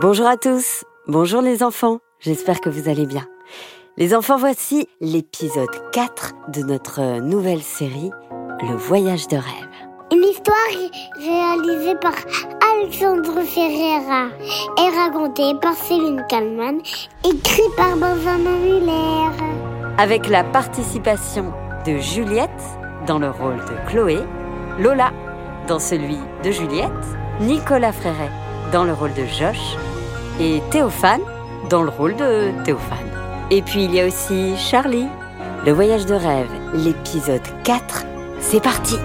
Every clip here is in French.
Bonjour à tous, bonjour les enfants, j'espère que vous allez bien. Les enfants, voici l'épisode 4 de notre nouvelle série, Le voyage de rêve. Une histoire réalisée par Alexandre Ferreira et racontée par Céline Kalman, écrite par Benjamin Muller. Avec la participation de Juliette dans le rôle de Chloé, Lola dans celui de Juliette, Nicolas Fréret dans le rôle de Josh et Théophane dans le rôle de Théophane. Et puis il y a aussi Charlie. Le voyage de rêve, l'épisode 4, c'est parti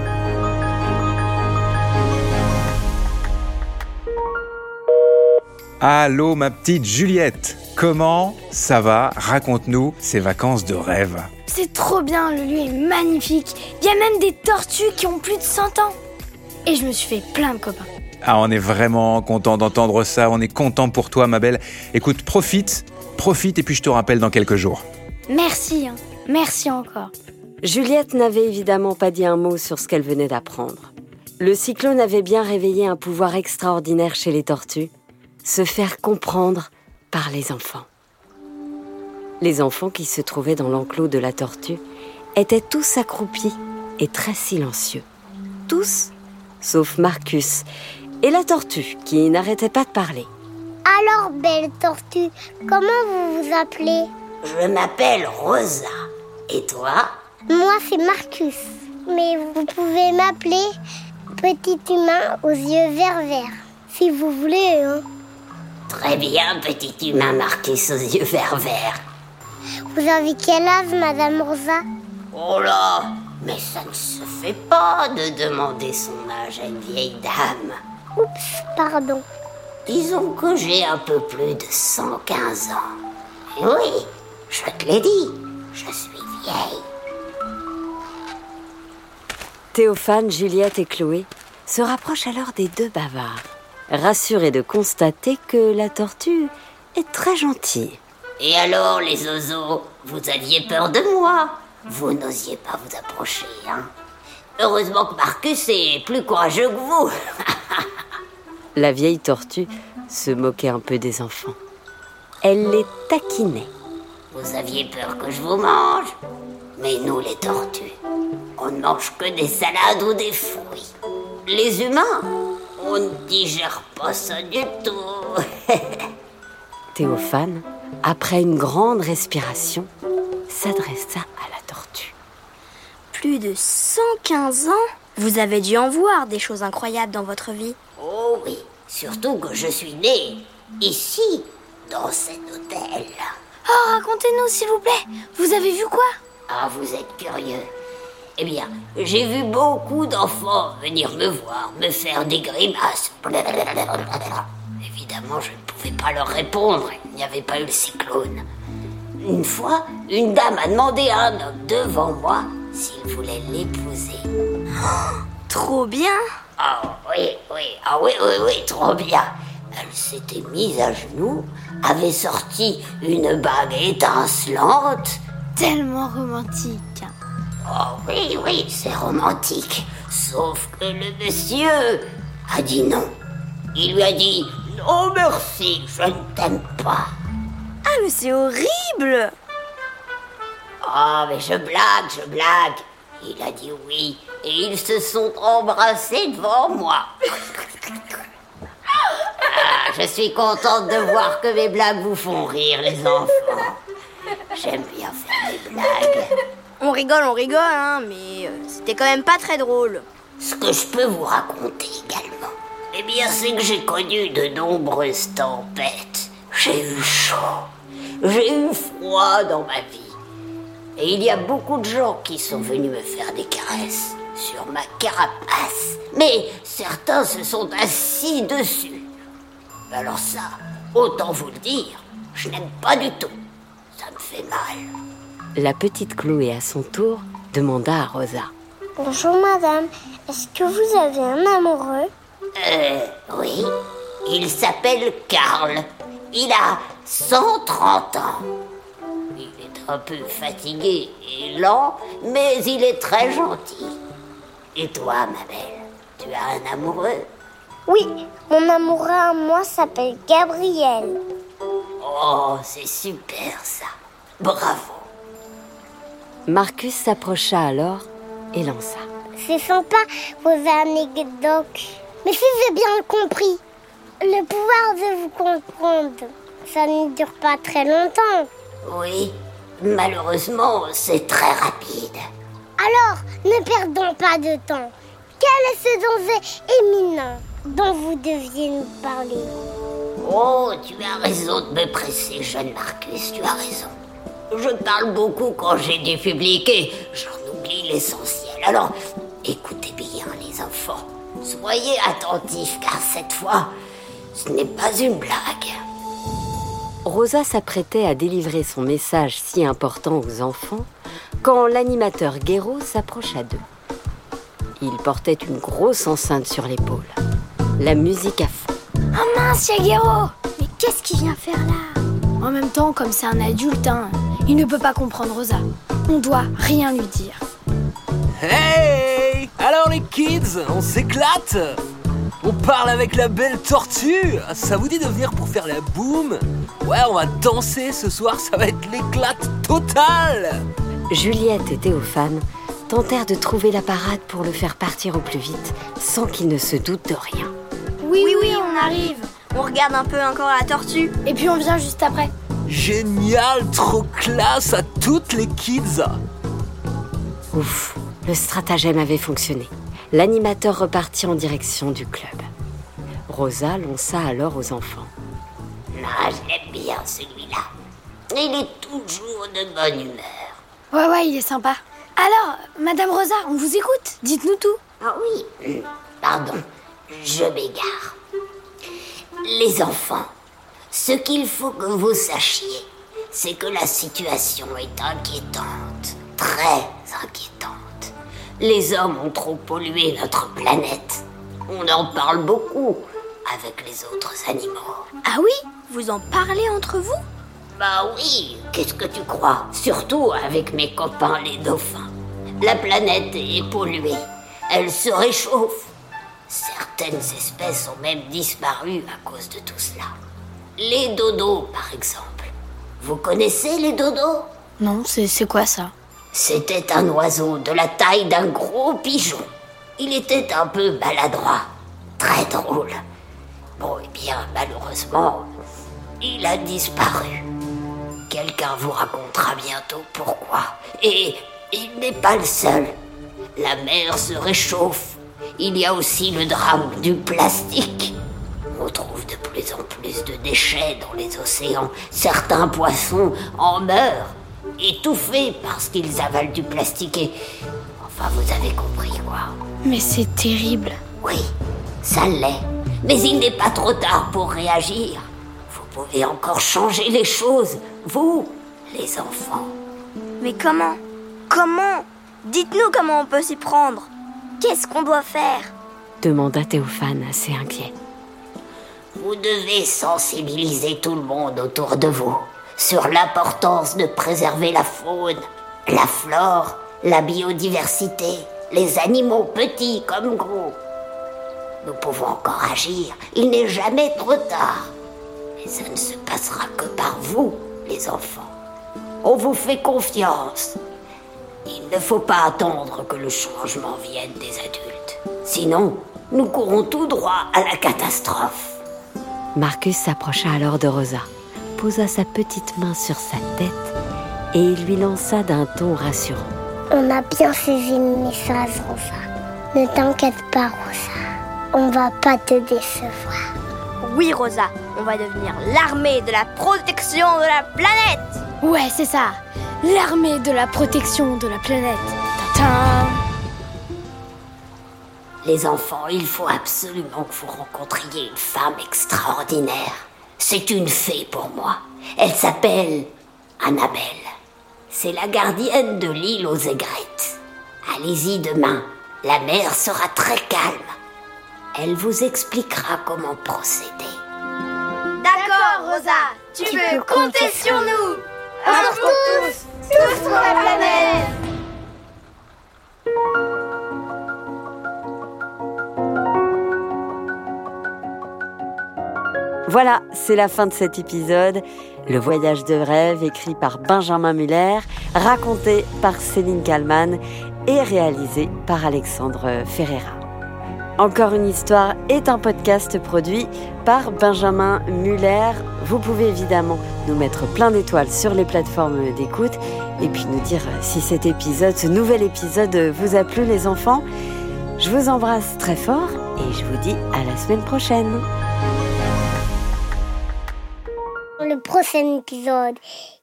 Allô ma petite Juliette, comment ça va? Raconte-nous ces vacances de rêve. C'est trop bien, le lieu est magnifique. Il y a même des tortues qui ont plus de 100 ans. Et je me suis fait plein de copains. Ah, on est vraiment content d'entendre ça, on est content pour toi ma belle. Écoute, profite, profite et puis je te rappelle dans quelques jours. Merci, hein. merci encore. Juliette n'avait évidemment pas dit un mot sur ce qu'elle venait d'apprendre. Le cyclone avait bien réveillé un pouvoir extraordinaire chez les tortues, se faire comprendre par les enfants. Les enfants qui se trouvaient dans l'enclos de la tortue étaient tous accroupis et très silencieux. Tous, sauf Marcus et la tortue qui n'arrêtait pas de parler. Alors, belle tortue, comment vous vous appelez? Je m'appelle Rosa. Et toi? Moi, c'est Marcus. Mais vous pouvez m'appeler Petit humain aux yeux verts verts, si vous voulez. Hein. Très bien, petit humain Marcus aux yeux verts verts. Vous avez quel âge, Madame Rosa? Oh là Mais ça ne se fait pas de demander son âge à une vieille dame. Oups, pardon. Disons que j'ai un peu plus de 115 ans. Et oui, je te l'ai dit, je suis vieille. Théophane, Juliette et Chloé se rapprochent alors des deux bavards, rassurés de constater que la tortue est très gentille. Et alors, les oiseaux, vous aviez peur de moi Vous n'osiez pas vous approcher, hein Heureusement que Marcus est plus courageux que vous. La vieille tortue se moquait un peu des enfants. Elle les taquinait. Vous aviez peur que je vous mange Mais nous, les tortues, on ne mange que des salades ou des fruits. Les humains, on ne digère pas ça du tout. Théophane, après une grande respiration, s'adressa à la tortue. Plus de 115 ans Vous avez dû en voir des choses incroyables dans votre vie. Oh oui, surtout que je suis née ici, dans cet hôtel. Oh, racontez-nous s'il vous plaît. Vous avez vu quoi? Ah, vous êtes curieux. Eh bien, j'ai vu beaucoup d'enfants venir me voir, me faire des grimaces. Évidemment, je ne pouvais pas leur répondre, il n'y avait pas eu le cyclone. Une fois, une dame a demandé à un homme devant moi s'il voulait l'épouser. Trop bien Ah oui, oui, ah oui, oui, oui, trop bien. Elle s'était mise à genoux, avait sorti une bague étincelante. Tellement romantique. Oh oui, oui, c'est romantique. Sauf que le monsieur a dit non. Il lui a dit non merci, je ne t'aime pas. Ah, mais c'est horrible Oh, mais je blague, je blague. Il a dit oui et ils se sont embrassés devant moi. Ah, je suis contente de voir que mes blagues vous font rire, les enfants. J'aime bien faire des blagues. On rigole, on rigole, hein, mais euh, c'était quand même pas très drôle. Ce que je peux vous raconter également, eh bien, c'est que j'ai connu de nombreuses tempêtes. J'ai eu chaud, j'ai eu froid dans ma vie. Et il y a beaucoup de gens qui sont venus me faire des caresses sur ma carapace. Mais certains se sont assis dessus. Alors ça, autant vous le dire, je n'aime pas du tout. Ça me fait mal. La petite Chloé, à son tour, demanda à Rosa. Bonjour, madame. Est-ce que vous avez un amoureux? Euh, oui. Il s'appelle Karl. Il a 130 ans. Il est un peu fatigué et lent, mais il est très gentil. Et toi, ma belle, tu as un amoureux Oui, mon amoureux à moi s'appelle Gabriel. Oh, c'est super ça. Bravo. Marcus s'approcha alors et lança. C'est sympa vos anecdotes. Mais si j'ai bien compris, le pouvoir de vous comprendre, ça ne dure pas très longtemps. Oui, malheureusement, c'est très rapide. Alors, ne perdons pas de temps. Quel est ce danger éminent dont vous deviez nous parler Oh, tu as raison de me presser, jeune Marcus, tu as raison. Je parle beaucoup quand j'ai du public et j'en oublie l'essentiel. Alors, écoutez bien les enfants. Soyez attentifs car cette fois, ce n'est pas une blague. Rosa s'apprêtait à délivrer son message si important aux enfants quand l'animateur Guéraud s'approcha d'eux. Il portait une grosse enceinte sur l'épaule. La musique à fond. Oh mince, Yaguero Mais qu'est-ce qu'il vient faire là? En même temps, comme c'est un adulte, hein, il ne peut pas comprendre Rosa. On doit rien lui dire. Hey Alors les kids, on s'éclate? On parle avec la belle tortue? Ça vous dit de venir pour faire la boum? Ouais, on va danser ce soir, ça va être l'éclate totale Juliette et Théophane tentèrent de trouver la parade pour le faire partir au plus vite, sans qu'il ne se doute de rien. Oui, oui, oui, on arrive. On regarde un peu encore la tortue. Et puis on vient juste après. Génial, trop classe à toutes les kids Ouf, le stratagème avait fonctionné. L'animateur repartit en direction du club. Rosa lança alors aux enfants. Ah, je l'aime bien celui-là. Il est toujours de bonne humeur. Ouais, ouais, il est sympa. Alors, Madame Rosa, on vous écoute. Dites-nous tout. Ah oui, pardon, je m'égare. Les enfants, ce qu'il faut que vous sachiez, c'est que la situation est inquiétante, très inquiétante. Les hommes ont trop pollué notre planète. On en parle beaucoup avec les autres animaux. Ah oui? Vous en parlez entre vous? Bah oui, qu'est-ce que tu crois? Surtout avec mes copains les dauphins. La planète est polluée. Elle se réchauffe. Certaines espèces ont même disparu à cause de tout cela. Les dodos, par exemple. Vous connaissez les dodos? Non, c'est quoi ça? C'était un oiseau de la taille d'un gros pigeon. Il était un peu maladroit, très drôle. Bon, eh bien, malheureusement, il a disparu. Quelqu'un vous racontera bientôt pourquoi. Et il n'est pas le seul. La mer se réchauffe. Il y a aussi le drame du plastique. On trouve de plus en plus de déchets dans les océans. Certains poissons en meurent, étouffés parce qu'ils avalent du plastique et... Enfin, vous avez compris quoi. Mais c'est terrible. Oui, ça l'est. Mais il n'est pas trop tard pour réagir. Vous pouvez encore changer les choses, vous, les enfants. Mais comment Comment Dites-nous comment on peut s'y prendre. Qu'est-ce qu'on doit faire? Demanda Théophane assez inquiet. Vous devez sensibiliser tout le monde autour de vous sur l'importance de préserver la faune, la flore, la biodiversité, les animaux petits comme gros. Nous pouvons encore agir, il n'est jamais trop tard. Mais ça ne se passera que par vous, les enfants. On vous fait confiance. Il ne faut pas attendre que le changement vienne des adultes. Sinon, nous courons tout droit à la catastrophe. Marcus s'approcha alors de Rosa, posa sa petite main sur sa tête et lui lança d'un ton rassurant. On a bien saisi le message, Rosa. Ne t'inquiète pas, Rosa. On va pas te décevoir. Oui, Rosa, on va devenir l'armée de la protection de la planète. Ouais, c'est ça. L'armée de la protection de la planète. Tintin Les enfants, il faut absolument que vous rencontriez une femme extraordinaire. C'est une fée pour moi. Elle s'appelle Annabelle. C'est la gardienne de l'île aux aigrettes. Allez-y demain. La mer sera très calme. Elle vous expliquera comment procéder. Rosa. Tu, peux compter sur nous. Alors tous, tous sur la planète. Voilà, c'est la fin de cet épisode. Le voyage de rêve, écrit par Benjamin Muller, raconté par Céline Kallmann et réalisé par Alexandre Ferreira. Encore une histoire est un podcast produit par Benjamin Muller. Vous pouvez évidemment nous mettre plein d'étoiles sur les plateformes d'écoute et puis nous dire si cet épisode, ce nouvel épisode vous a plu les enfants. Je vous embrasse très fort et je vous dis à la semaine prochaine. Le prochain épisode,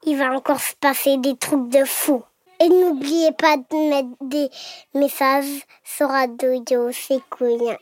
il va encore se passer des trucs de fou. Et n'oubliez pas de mettre des messages sur Radio C'est cool.